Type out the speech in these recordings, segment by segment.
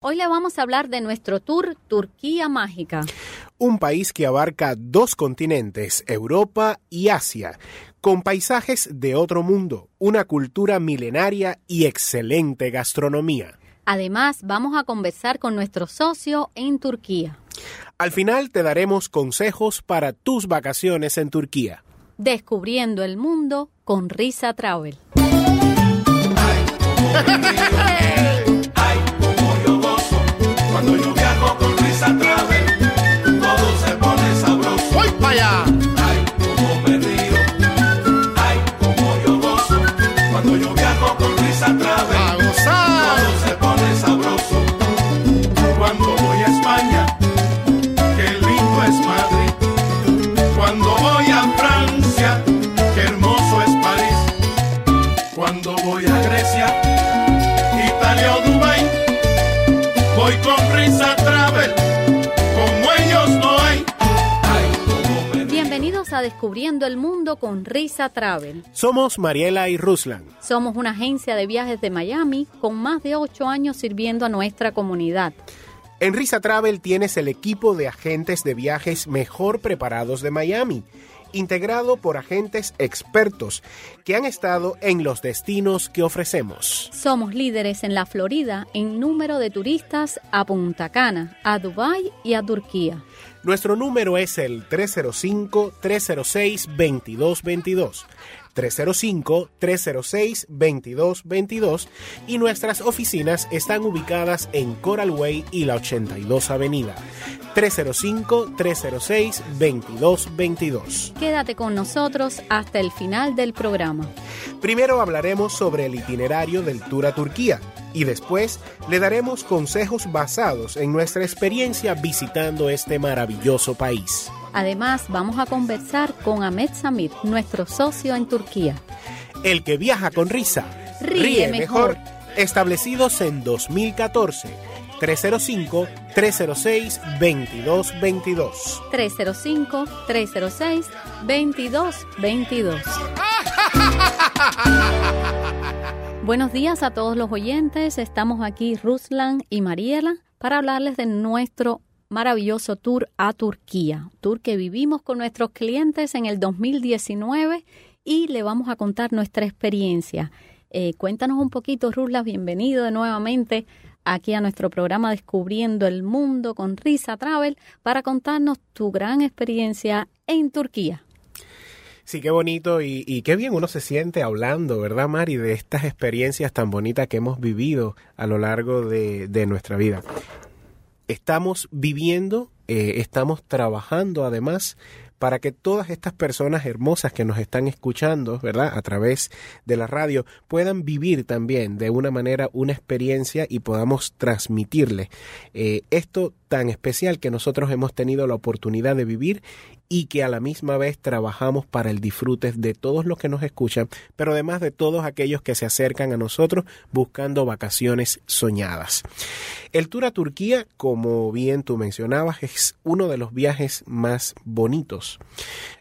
Hoy le vamos a hablar de nuestro tour Turquía Mágica. Un país que abarca dos continentes, Europa y Asia, con paisajes de otro mundo, una cultura milenaria y excelente gastronomía. Además, vamos a conversar con nuestro socio en Turquía. Al final te daremos consejos para tus vacaciones en Turquía. Descubriendo el mundo con Risa Travel. Yeah. Descubriendo el mundo con Risa Travel. Somos Mariela y Ruslan. Somos una agencia de viajes de Miami con más de ocho años sirviendo a nuestra comunidad. En Risa Travel tienes el equipo de agentes de viajes mejor preparados de Miami, integrado por agentes expertos que han estado en los destinos que ofrecemos. Somos líderes en la Florida en número de turistas a Punta Cana, a Dubái y a Turquía. Nuestro número es el 305-306-2222. 305-306-2222 y nuestras oficinas están ubicadas en Coral Way y la 82 Avenida. 305-306-2222. Quédate con nosotros hasta el final del programa. Primero hablaremos sobre el itinerario del Tour a Turquía y después le daremos consejos basados en nuestra experiencia visitando este maravilloso país. Además, vamos a conversar con Ahmed Samir, nuestro socio en Turquía. El que viaja con risa, Ríe mejor. Establecidos en 2014. 305-306-2222. 305-306-2222. Buenos días a todos los oyentes. Estamos aquí Ruslan y Mariela para hablarles de nuestro maravilloso tour a Turquía. Tour que vivimos con nuestros clientes en el 2019 y le vamos a contar nuestra experiencia. Eh, cuéntanos un poquito, Ruslan, bienvenido nuevamente aquí a nuestro programa Descubriendo el Mundo con Risa Travel para contarnos tu gran experiencia en Turquía. Sí, qué bonito y, y qué bien uno se siente hablando, ¿verdad, Mari? De estas experiencias tan bonitas que hemos vivido a lo largo de, de nuestra vida. Estamos viviendo, eh, estamos trabajando además para que todas estas personas hermosas que nos están escuchando, ¿verdad? A través de la radio, puedan vivir también de una manera una experiencia y podamos transmitirle eh, esto tan especial que nosotros hemos tenido la oportunidad de vivir y que a la misma vez trabajamos para el disfrute de todos los que nos escuchan, pero además de todos aquellos que se acercan a nosotros buscando vacaciones soñadas. El Tour a Turquía, como bien tú mencionabas, es uno de los viajes más bonitos,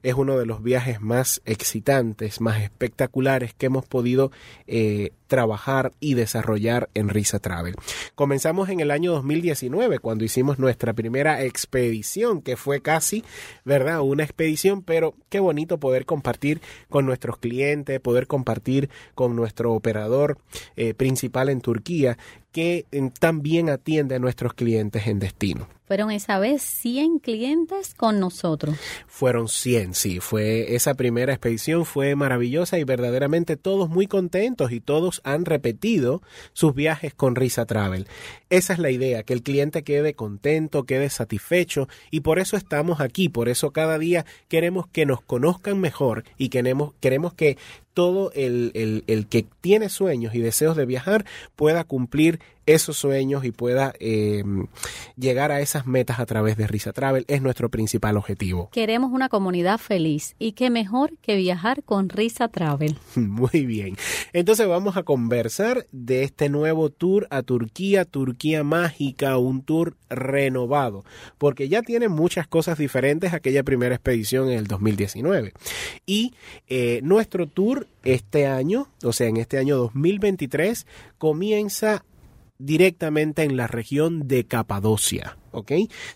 es uno de los viajes más excitantes, más espectaculares que hemos podido eh, trabajar y desarrollar en Risa Travel. Comenzamos en el año 2019 cuando hicimos nuestra primera expedición, que fue casi, ¿verdad? Una expedición, pero qué bonito poder compartir con nuestros clientes, poder compartir con nuestro operador eh, principal en Turquía, que también atiende a nuestros clientes en destino. Fueron esa vez 100 clientes con nosotros. Fueron 100, sí, fue esa primera expedición fue maravillosa y verdaderamente todos muy contentos y todos han repetido sus viajes con Risa Travel. Esa es la idea, que el cliente quede contento, quede satisfecho y por eso estamos aquí, por eso cada día queremos que nos conozcan mejor y queremos, queremos que todo el, el, el que tiene sueños y deseos de viajar pueda cumplir esos sueños y pueda eh, llegar a esas metas a través de Risa Travel es nuestro principal objetivo. Queremos una comunidad feliz y qué mejor que viajar con Risa Travel. Muy bien. Entonces vamos a conversar de este nuevo tour a Turquía, Turquía Mágica, un tour renovado, porque ya tiene muchas cosas diferentes a aquella primera expedición en el 2019. Y eh, nuestro tour este año, o sea, en este año 2023, comienza directamente en la región de Capadocia. ¿Ok?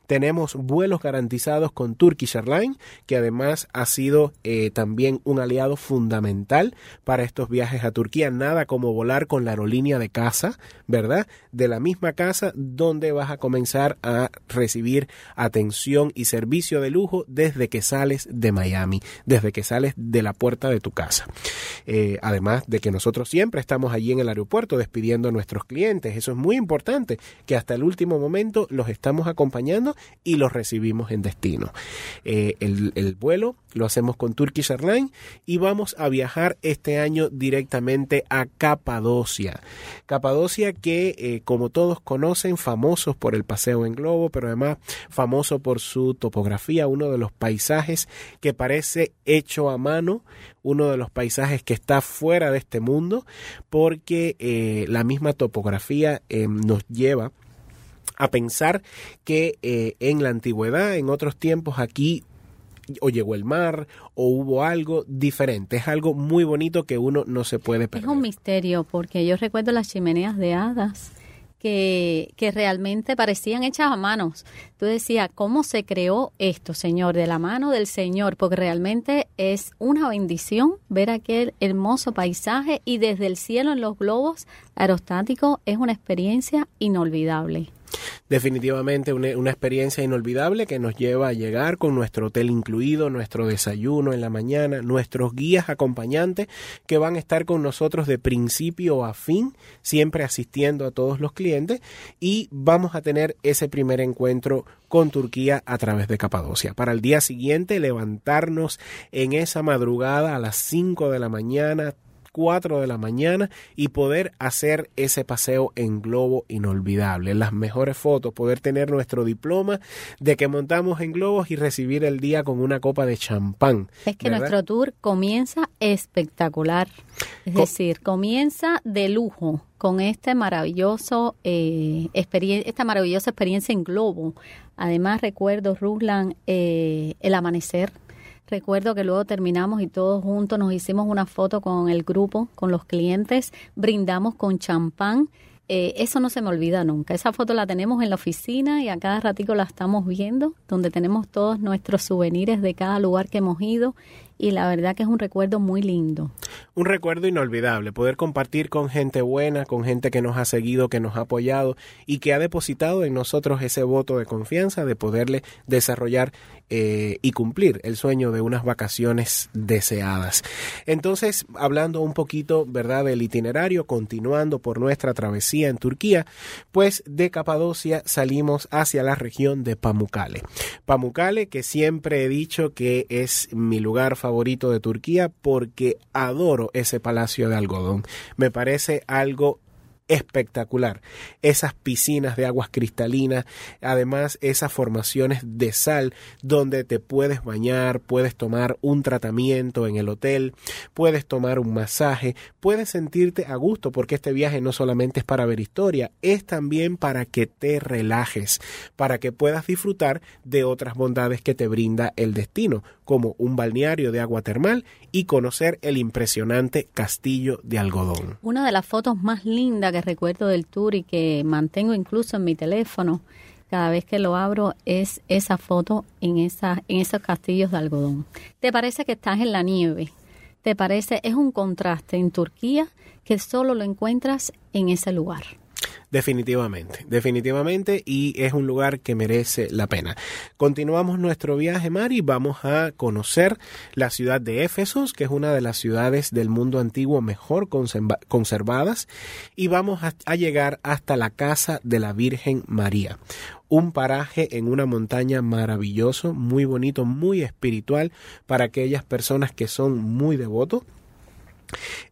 Tenemos vuelos garantizados con Turkish Airlines, que además ha sido eh, también un aliado fundamental para estos viajes a Turquía. Nada como volar con la aerolínea de casa, ¿verdad? De la misma casa donde vas a comenzar a recibir atención y servicio de lujo desde que sales de Miami, desde que sales de la puerta de tu casa. Eh, además de que nosotros siempre estamos allí en el aeropuerto despidiendo a nuestros clientes. Eso es muy importante, que hasta el último momento los estamos acompañando y los recibimos en destino. Eh, el, el vuelo lo hacemos con Turkish Airlines y vamos a viajar este año directamente a Capadocia. Capadocia que, eh, como todos conocen, famosos por el paseo en globo, pero además famoso por su topografía, uno de los paisajes que parece hecho a mano, uno de los paisajes que está fuera de este mundo, porque eh, la misma topografía eh, nos lleva a pensar que eh, en la antigüedad, en otros tiempos aquí o llegó el mar o hubo algo diferente. Es algo muy bonito que uno no se puede perder. Es un misterio porque yo recuerdo las chimeneas de hadas que, que realmente parecían hechas a manos. Tú decías, ¿cómo se creó esto, Señor? De la mano del Señor, porque realmente es una bendición ver aquel hermoso paisaje y desde el cielo en los globos aerostáticos es una experiencia inolvidable definitivamente una, experiencia inolvidable que nos lleva a llegar con nuestro hotel incluido, nuestro desayuno en la mañana, nuestros guías acompañantes que van a estar con nosotros de principio a fin, siempre asistiendo a todos los clientes y vamos a tener ese primer encuentro con Turquía a través de Capadocia. Para el día siguiente levantarnos en esa madrugada a las 5 de la mañana, 4 de la mañana y poder hacer ese paseo en globo inolvidable. Las mejores fotos, poder tener nuestro diploma de que montamos en globos y recibir el día con una copa de champán. Es que ¿verdad? nuestro tour comienza espectacular. Es Co decir, comienza de lujo con este maravilloso eh, esta maravillosa experiencia en globo. Además recuerdo, Ruslan, eh, el amanecer Recuerdo que luego terminamos y todos juntos nos hicimos una foto con el grupo, con los clientes, brindamos con champán. Eh, eso no se me olvida nunca. Esa foto la tenemos en la oficina y a cada ratico la estamos viendo, donde tenemos todos nuestros souvenirs de cada lugar que hemos ido y la verdad que es un recuerdo muy lindo. Un recuerdo inolvidable, poder compartir con gente buena, con gente que nos ha seguido, que nos ha apoyado y que ha depositado en nosotros ese voto de confianza de poderle desarrollar eh, y cumplir el sueño de unas vacaciones deseadas. Entonces, hablando un poquito, ¿verdad?, del itinerario, continuando por nuestra travesía en Turquía, pues de Capadocia salimos hacia la región de Pamukkale. Pamukkale, que siempre he dicho que es mi lugar favorito de Turquía porque adoro ese palacio de algodón. Me parece algo espectacular. Esas piscinas de aguas cristalinas, además esas formaciones de sal donde te puedes bañar, puedes tomar un tratamiento en el hotel, puedes tomar un masaje, puedes sentirte a gusto porque este viaje no solamente es para ver historia, es también para que te relajes, para que puedas disfrutar de otras bondades que te brinda el destino, como un balneario de agua termal y conocer el impresionante castillo de algodón. Una de las fotos más lindas que recuerdo del tour y que mantengo incluso en mi teléfono cada vez que lo abro es esa foto en, esa, en esos castillos de algodón. ¿Te parece que estás en la nieve? ¿Te parece? Es un contraste en Turquía que solo lo encuentras en ese lugar. Definitivamente, definitivamente, y es un lugar que merece la pena. Continuamos nuestro viaje, Mari, vamos a conocer la ciudad de Éfesos, que es una de las ciudades del mundo antiguo mejor conserva conservadas, y vamos a, a llegar hasta la casa de la Virgen María, un paraje en una montaña maravilloso, muy bonito, muy espiritual para aquellas personas que son muy devotos.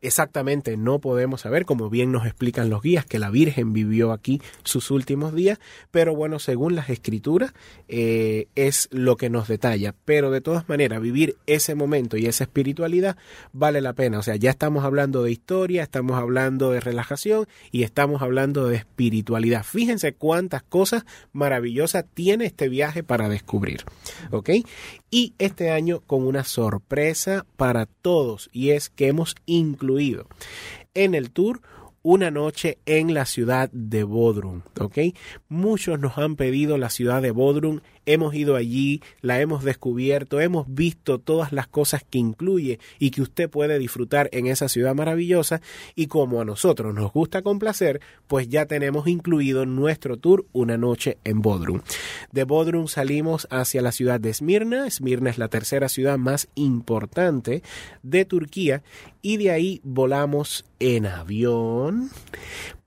Exactamente, no podemos saber, como bien nos explican los guías, que la Virgen vivió aquí sus últimos días, pero bueno, según las escrituras, eh, es lo que nos detalla. Pero de todas maneras, vivir ese momento y esa espiritualidad vale la pena. O sea, ya estamos hablando de historia, estamos hablando de relajación y estamos hablando de espiritualidad. Fíjense cuántas cosas maravillosas tiene este viaje para descubrir. ¿Ok? Y este año con una sorpresa para todos, y es que hemos incluido en el tour una noche en la ciudad de Bodrum, ¿ok? Muchos nos han pedido la ciudad de Bodrum hemos ido allí, la hemos descubierto, hemos visto todas las cosas que incluye y que usted puede disfrutar en esa ciudad maravillosa. Y como a nosotros nos gusta complacer, pues ya tenemos incluido nuestro tour una noche en Bodrum. De Bodrum salimos hacia la ciudad de Esmirna, Esmirna es la tercera ciudad más importante de Turquía. Y de ahí volamos en avión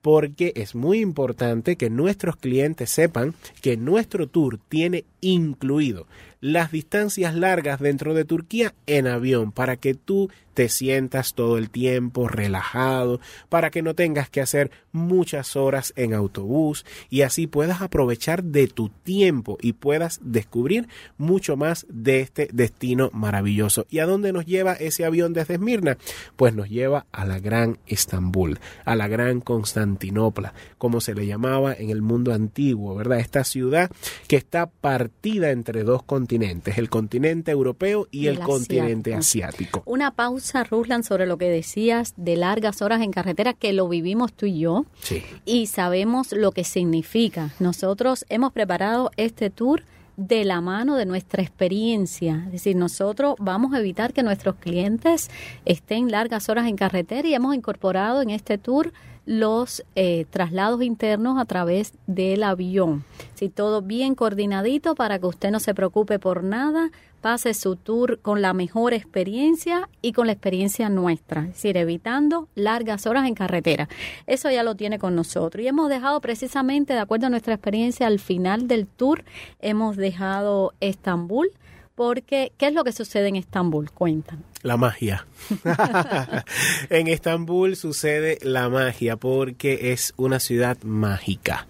porque es muy importante que nuestros clientes sepan que nuestro tour tiene incluido las distancias largas dentro de Turquía en avión para que tú te sientas todo el tiempo relajado, para que no tengas que hacer muchas horas en autobús y así puedas aprovechar de tu tiempo y puedas descubrir mucho más de este destino maravilloso. ¿Y a dónde nos lleva ese avión desde Esmirna? Pues nos lleva a la gran Estambul, a la gran Constantinopla, como se le llamaba en el mundo antiguo, ¿verdad? Esta ciudad que está partida entre dos continentes, el continente europeo y, el, continente asiático. Una pausa, Ruslan, sobre lo que decías de largas horas en carretera, que lo vivimos tú y yo. Sí. Y sabemos lo que significa. Nosotros hemos preparado este tour de la mano de nuestra experiencia. Es decir, nosotros vamos a evitar que nuestros clientes estén largas horas en carretera y hemos incorporado en este tour los eh, traslados internos a través del avión. Si todo bien coordinadito para que usted no se preocupe por nada, pase su tour con la mejor experiencia y con la experiencia nuestra, es decir, evitando largas horas en carretera. Eso ya lo tiene con nosotros. Y hemos dejado precisamente, de acuerdo a nuestra experiencia, al final del tour, hemos dejado Estambul, porque ¿qué es lo que sucede en Estambul? Cuentan. La magia. en Estambul sucede la magia porque es una ciudad mágica.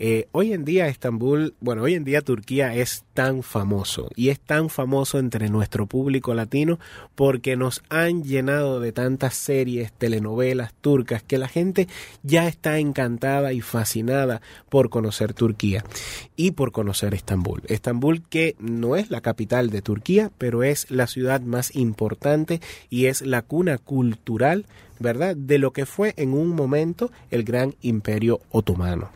Eh, hoy en día Estambul, bueno, hoy en día Turquía es tan famoso y es tan famoso entre nuestro público latino porque nos han llenado de tantas series, telenovelas turcas que la gente ya está encantada y fascinada por conocer Turquía y por conocer Estambul. Estambul que no es la capital de Turquía, pero es la ciudad más importante y es la cuna cultural ¿verdad? De lo que fue en un momento el gran imperio otomano.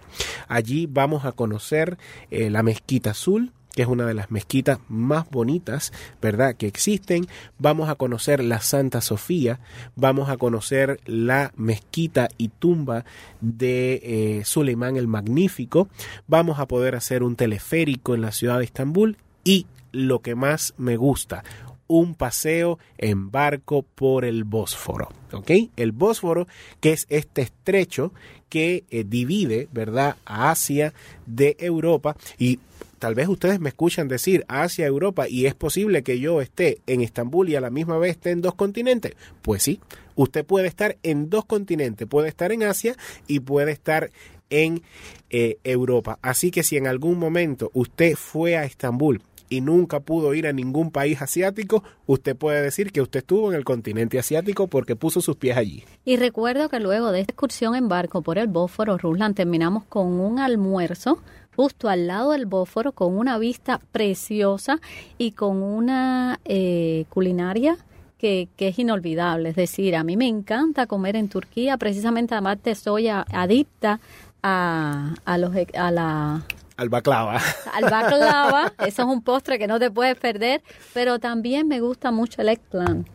Allí vamos a conocer eh, la mezquita azul, que es una de las mezquitas más bonitas, ¿verdad?, que existen. Vamos a conocer la Santa Sofía, vamos a conocer la mezquita y tumba de eh, Suleimán el Magnífico, vamos a poder hacer un teleférico en la ciudad de Estambul y lo que más me gusta, un paseo en barco por el Bósforo. ¿Ok? El Bósforo, que es este estrecho que eh, divide, ¿verdad?, a Asia de Europa y tal vez ustedes me escuchan decir Asia, Europa y es posible que yo esté en Estambul y a la misma vez esté en dos continentes. Pues sí, usted puede estar en dos continentes, puede estar en Asia y puede estar en eh, Europa. Así que si en algún momento usted fue a Estambul y nunca pudo ir a ningún país asiático, usted puede decir que usted estuvo en el continente asiático porque puso sus pies allí. Y recuerdo que luego de esta excursión en barco por el Bósforo, Ruslan, terminamos con un almuerzo justo al lado del Bósforo con una vista preciosa y con una eh, culinaria que, que, es inolvidable. Es decir, a mí me encanta comer en Turquía, precisamente además soy adicta a, a, los, a la al baklava. Al baklava, eso es un postre que no te puedes perder, pero también me gusta mucho el eggplant.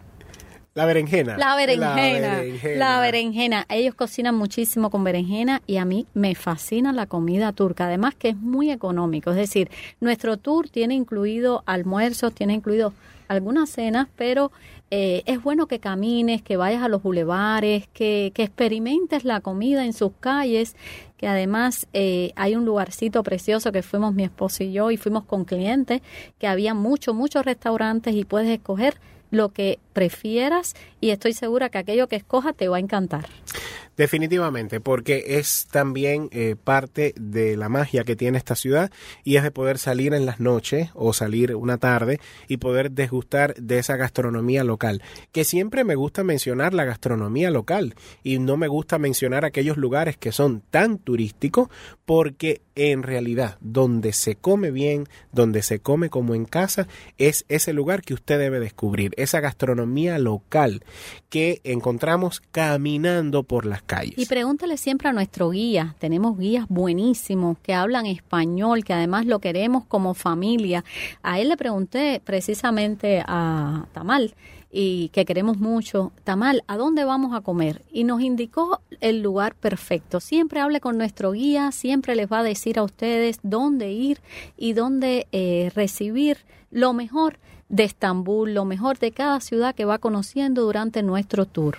La berenjena. La berenjena. La berenjena. Ellos cocinan muchísimo con berenjena y a mí me fascina la comida turca. Además que es muy económico. Es decir, nuestro tour tiene incluido almuerzos, tiene incluido algunas cenas, pero eh, es bueno que camines, que vayas a los bulevares, que, que experimentes la comida en sus calles, que además eh, hay un lugarcito precioso que fuimos mi esposo y yo y fuimos con clientes, que había muchos, muchos restaurantes y puedes escoger lo que prefieras y estoy segura que aquello que escojas te va a encantar. Definitivamente, porque es también eh, parte de la magia que tiene esta ciudad y es de poder salir en las noches o salir una tarde y poder desgustar de esa gastronomía local. Que siempre me gusta mencionar la gastronomía local y no me gusta mencionar aquellos lugares que son tan turísticos porque en realidad donde se come bien, donde se come como en casa, es ese lugar que usted debe descubrir, esa gastronomía local que encontramos caminando por las calles. Y pregúntale siempre a nuestro guía. Tenemos guías buenísimos que hablan español, que además lo queremos como familia. A él le pregunté precisamente a Tamal y que queremos mucho, Tamal, ¿a dónde vamos a comer? Y nos indicó el lugar perfecto. Siempre hable con nuestro guía, siempre les va a decir a ustedes dónde ir y dónde eh, recibir lo mejor de Estambul, lo mejor de cada ciudad que va conociendo durante nuestro tour.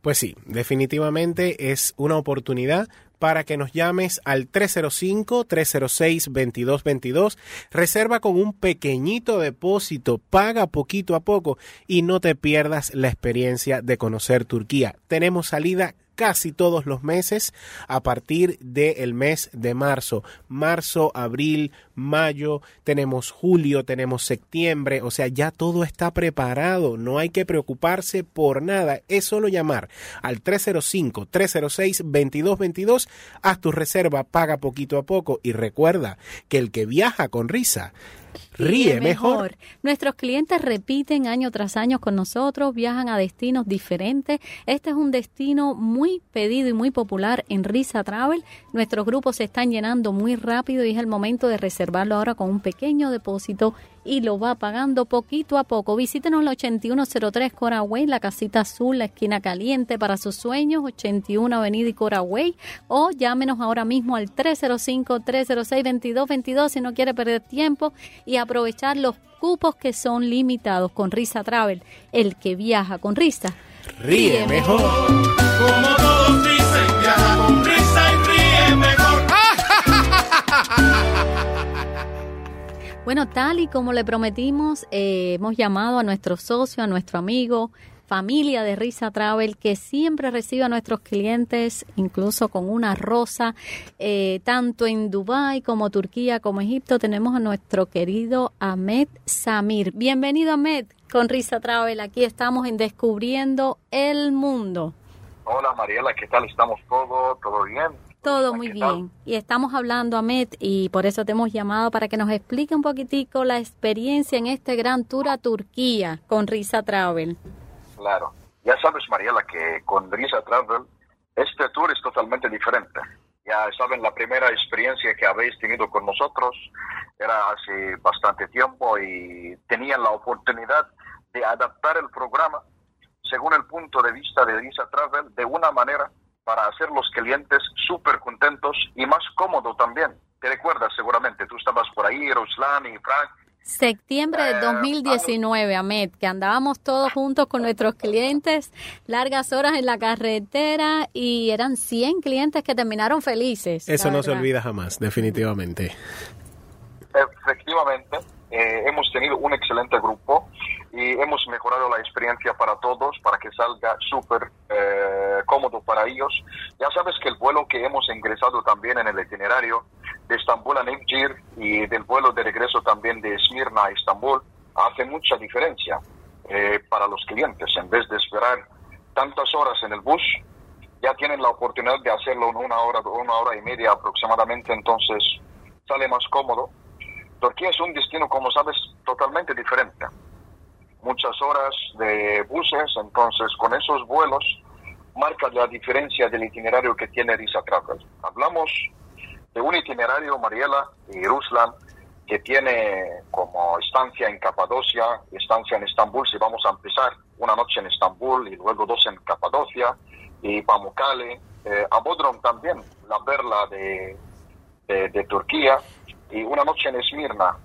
Pues sí, definitivamente es una oportunidad para que nos llames al 305-306-2222. Reserva con un pequeñito depósito, paga poquito a poco y no te pierdas la experiencia de conocer Turquía. Tenemos salida casi todos los meses a partir del mes de marzo. Marzo, abril, mayo, tenemos julio, tenemos septiembre, o sea, ya todo está preparado, no hay que preocuparse por nada, es solo llamar al 305-306-2222, haz tu reserva, paga poquito a poco y recuerda que el que viaja con risa ríe mejor. Nuestros clientes repiten año tras año con nosotros, viajan a destinos diferentes. Este es un destino muy pedido y muy popular en Risa Travel. Nuestros grupos se están llenando muy rápido y es el momento de reservarlo ahora con un pequeño depósito y lo va pagando poquito a poco. Visítenos la 8103 Coraway, la casita azul, la esquina caliente para sus sueños, 81 Avenida y Coraway, o llámenos ahora mismo al 305-306-2222 si no quiere perder tiempo y aprovechar los cupos que son limitados con Risa Travel. El que viaja con Risa ríe mejor. Como todos dicen, viaja con Bueno, tal y como le prometimos, eh, hemos llamado a nuestro socio, a nuestro amigo, familia de Risa Travel, que siempre recibe a nuestros clientes, incluso con una rosa, eh, tanto en Dubái como Turquía, como Egipto. Tenemos a nuestro querido Ahmed Samir. Bienvenido, Ahmed, con Risa Travel. Aquí estamos en Descubriendo el Mundo. Hola Mariela, ¿qué tal? ¿Estamos todo, todo bien? Todo muy ¿Qué tal? bien. Y estamos hablando, Ahmed, y por eso te hemos llamado para que nos explique un poquitico la experiencia en este gran tour a Turquía con Risa Travel. Claro. Ya sabes, Mariela, que con Risa Travel este tour es totalmente diferente. Ya saben, la primera experiencia que habéis tenido con nosotros era hace bastante tiempo y tenían la oportunidad de adaptar el programa según el punto de vista de Risa Travel de una manera para hacer los clientes súper contentos y más cómodo también. Te recuerdas seguramente, tú estabas por ahí, Ruslan y Frank, Septiembre de Eh, 2019, Ahmed, que andábamos todos juntos con nuestros clientes, largas horas en la carretera y eran 100 clientes que terminaron felices. Eso no se olvida jamás, definitivamente. Efectivamente, eh, hemos tenido un excelente grupo y hemos mejorado la experiencia para todos para que salga súper eh, cómodo para ellos. Ya sabes que el vuelo que hemos ingresado también en el itinerario de Estambul a Nevşehir y del vuelo de regreso también de Esmirna a Estambul hace mucha diferencia eh, para los clientes. En vez de esperar tantas horas en el bus, ya tienen la oportunidad de hacerlo en una hora, una hora y media aproximadamente, entonces sale más cómodo. Turquía es un destino, como sabes, totalmente diferente. Muchas horas de buses, entonces con esos vuelos marca la diferencia del itinerario que tiene Risa Travel. Hablamos de un itinerario, Mariela y Ruslan, que tiene como estancia en Capadocia, estancia en Estambul, si vamos a empezar una noche en Estambul y luego dos en Capadocia, y Pamukkale, eh, a Bodrum también, la perla de, de Turquía, y una noche en Esmirna.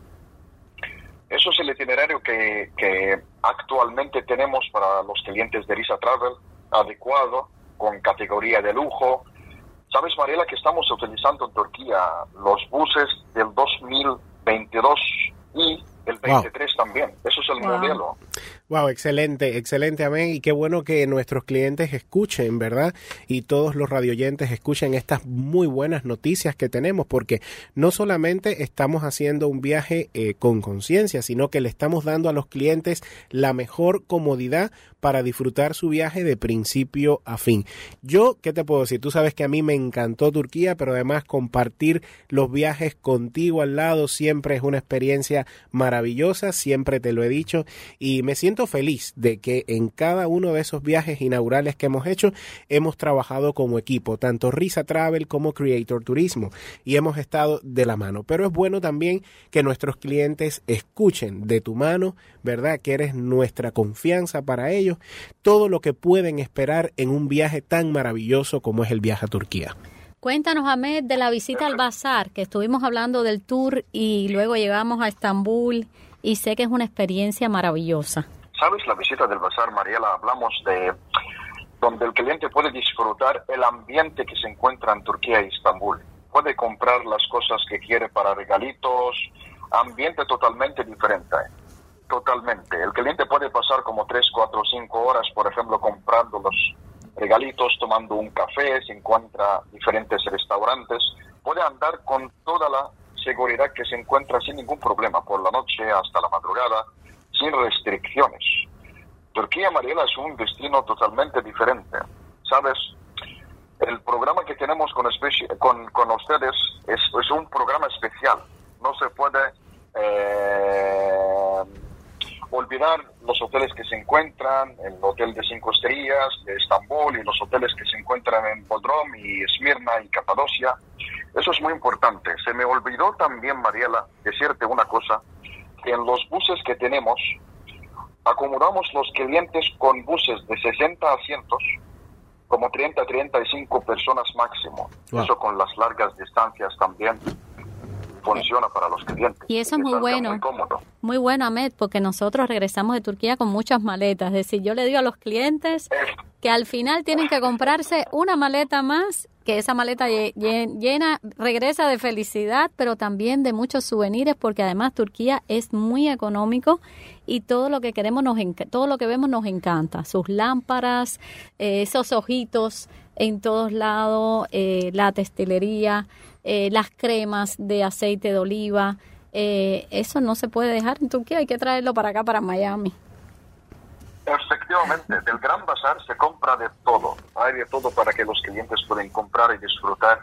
Eso es el itinerario que, que actualmente tenemos para los clientes de Risa Travel, adecuado, con categoría de lujo. Sabes, Mariela, que estamos utilizando en Turquía los buses del 2022 y el 23 también. Eso es el Wow. modelo. Wow, excelente, excelente, amén. Y qué bueno que nuestros clientes escuchen, ¿verdad? Y todos los radioyentes escuchen estas muy buenas noticias que tenemos, porque no solamente estamos haciendo un viaje eh, con conciencia, sino que le estamos dando a los clientes la mejor comodidad para disfrutar su viaje de principio a fin. Yo, ¿qué te puedo decir? Tú sabes que a mí me encantó Turquía, pero además compartir los viajes contigo al lado siempre es una experiencia maravillosa, siempre te lo he dicho, y me siento feliz de que en cada uno de esos viajes inaugurales que hemos hecho hemos trabajado como equipo, tanto Risa Travel como Creator Turismo, y hemos estado de la mano. Pero es bueno también que nuestros clientes escuchen de tu mano, ¿verdad? Que eres nuestra confianza para ellos, todo lo que pueden esperar en un viaje tan maravilloso como es el viaje a Turquía. Cuéntanos, Ahmed, de la visita al bazar, que estuvimos hablando del tour y luego llegamos a Estambul y sé que es una experiencia maravillosa. ¿Sabes la visita del bazar, Mariela? Hablamos de donde el cliente puede disfrutar el ambiente que se encuentra en Turquía y Estambul. Puede comprar las cosas que quiere para regalitos, ambiente totalmente diferente. Totalmente. El cliente puede pasar como 3, 4, 5 horas, por ejemplo, comprando los regalitos, tomando un café, se encuentra diferentes restaurantes. Puede andar con toda la seguridad que se encuentra sin ningún problema, por la noche hasta la madrugada, sin restricciones. Turquía, Mariela, es un destino totalmente diferente. ¿Sabes? El programa que tenemos con, con, con ustedes es, es, un programa especial. No se puede eh, olvidar los hoteles que se encuentran, el hotel de cinco estrellas de Estambul y los hoteles que se encuentran en Bodrum y Esmirna y Capadocia. Eso es muy importante. Se me olvidó también, Mariela, decirte una cosa, que en los buses que tenemos, acomodamos los clientes con buses de 60 asientos, como 30, 35 personas máximo. Eso con las largas distancias también funciona para los clientes. Y eso es muy bueno. Muy, cómodo. muy bueno, Ahmed, porque nosotros regresamos de Turquía con muchas maletas. Es decir, yo le digo a los clientes que al final tienen que comprarse una maleta más, que esa maleta llena regresa de felicidad, pero también de muchos souvenirs, porque además Turquía es muy económico y todo lo que queremos nos todo lo que vemos nos encanta. Sus lámparas, eh, esos ojitos en todos lados, eh, la textilería, eh, las cremas de aceite de oliva. eso no se puede dejar en Turquía, hay que traerlo para acá, para Miami. Efectivamente, del Gran Bazar se compra de todo. Hay de todo para que los clientes puedan comprar y disfrutar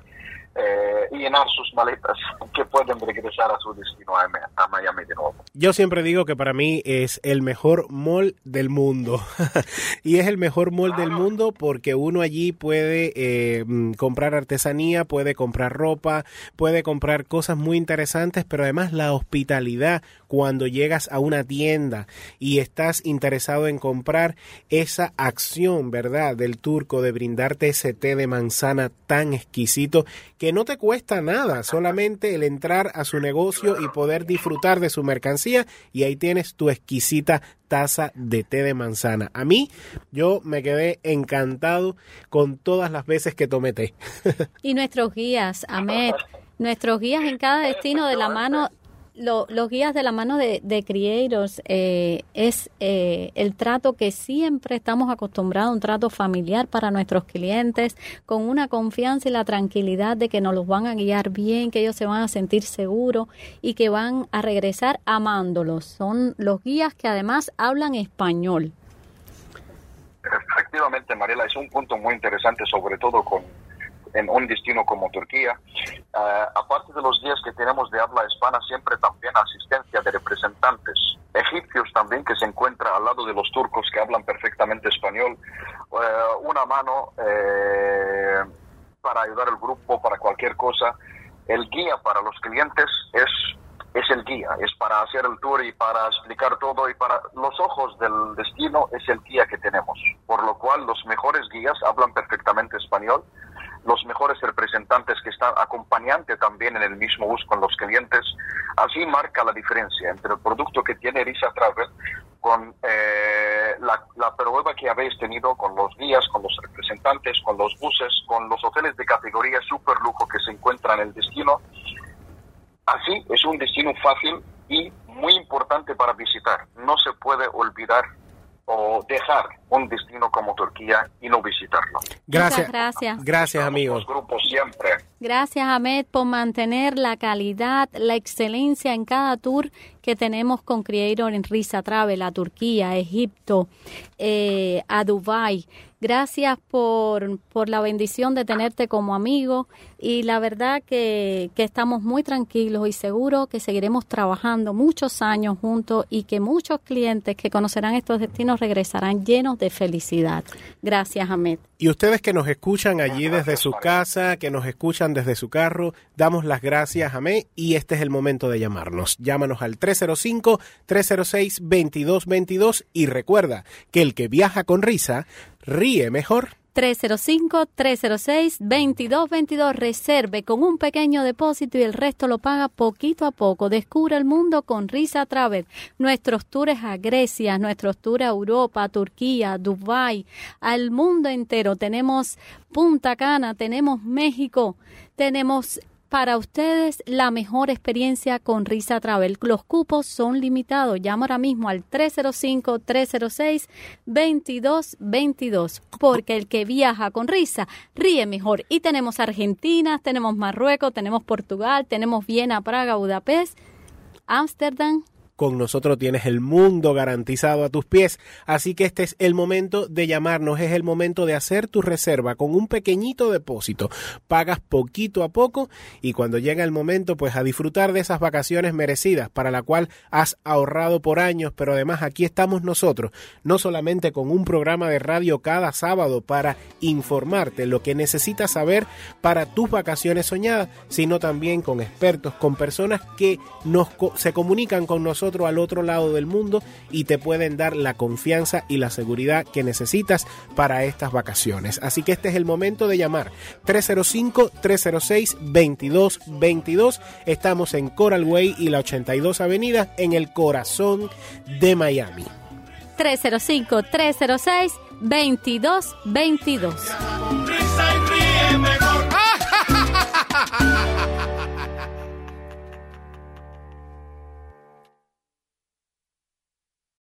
eh, y llenar sus maletas que pueden regresar a su destino a, Miami de nuevo. Yo siempre digo que para mí es el mejor mall del mundo y es el mejor mall del mundo porque uno allí puede eh, mm, comprar artesanía, puede comprar ropa, puede comprar cosas muy interesantes, pero además la hospitalidad cuando llegas a una tienda y estás interesado en comprar esa acción, ¿verdad? Del turco de brindarte ese té de manzana tan exquisito que no te cuesta nada, solamente el entrar a su negocio y poder disfrutar de su mercancía y ahí tienes tu exquisita taza de té de manzana. A mí, yo me quedé encantado con todas las veces que tomé té. y nuestros guías, Ahmed, nuestros guías en cada destino de la mano los guías de la mano de, de Creators eh, es eh, el trato que siempre estamos acostumbrados, un trato familiar para nuestros clientes, con una confianza y la tranquilidad de que nos los van a guiar bien, que ellos se van a sentir seguros y que van a regresar amándolos. Son los guías que además hablan español. Efectivamente, Mariela, es un punto muy interesante, sobre todo con en un destino como Turquía. Uh, aparte de los días que tenemos de habla hispana, siempre también asistencia de representantes egipcios también que se encuentra al lado de los turcos que hablan perfectamente español. Uh, una mano uh, para ayudar al grupo, para cualquier cosa. El guía para los clientes es es el guía, es para hacer el tour y para explicar todo y para los ojos del destino es el guía que tenemos. Por lo cual los mejores guías hablan perfectamente español los mejores representantes que están acompañantes también en el mismo bus con los clientes. Así marca la diferencia entre el producto que tiene Risa Travel con eh, la, la, prueba que habéis tenido con los guías, con los representantes, con los buses, con los hoteles de categoría super lujo que se encuentran en el destino. Así es un destino fácil y muy importante para visitar. No se puede olvidar o dejar un destino como Turquía y no visitarlo. Gracias. gracias. Gracias, amigos. grupos siempre. Gracias, Ahmed, por mantener la calidad, la excelencia en cada tour que tenemos con Creator en Risa Travel a Turquía, a Egipto, eh, a Dubai. Gracias por, por la bendición de tenerte como amigo y la verdad que, que estamos muy tranquilos y seguros que seguiremos trabajando muchos años juntos y que muchos clientes que conocerán estos destinos regresarán llenos de felicidad. Gracias, Ahmed. Y ustedes que nos escuchan allí desde su casa, que nos escuchan desde su carro, damos las gracias a Me y este es el momento de llamarnos. Llámanos al 305-306-2222 y recuerda que el que viaja con risa ríe mejor. 305-306-2222. Reserve con un pequeño depósito y el resto lo paga poquito a poco. Descubre el mundo con Risa Travel. Nuestros tours a Grecia, nuestros tours a Europa, Turquía, Dubai, al mundo entero. Tenemos Punta Cana, tenemos México, tenemos para ustedes la mejor experiencia con Risa Travel. Los cupos son limitados. Llama ahora mismo al 305-306-2222 porque el que viaja con Risa ríe mejor. Y tenemos Argentina, tenemos Marruecos, tenemos Portugal, tenemos Viena, Praga, Budapest, Ámsterdam, con nosotros tienes el mundo garantizado a tus pies. Así que este es el momento de llamarnos, es el momento de hacer tu reserva con un pequeñito depósito. Pagas poquito a poco y cuando llega el momento, pues a disfrutar de esas vacaciones merecidas para la cual has ahorrado por años, pero además aquí estamos nosotros, no solamente con un programa de radio cada sábado para informarte lo que necesitas saber para tus vacaciones soñadas, sino también con expertos, con personas que nos se comunican con nosotros al otro lado del mundo y te pueden dar la confianza y la seguridad que necesitas para estas vacaciones. Así que este es el momento de llamar 305-306-2222. Estamos en Coral Way y la 82 Avenida en el corazón de Miami. 305-306-2222.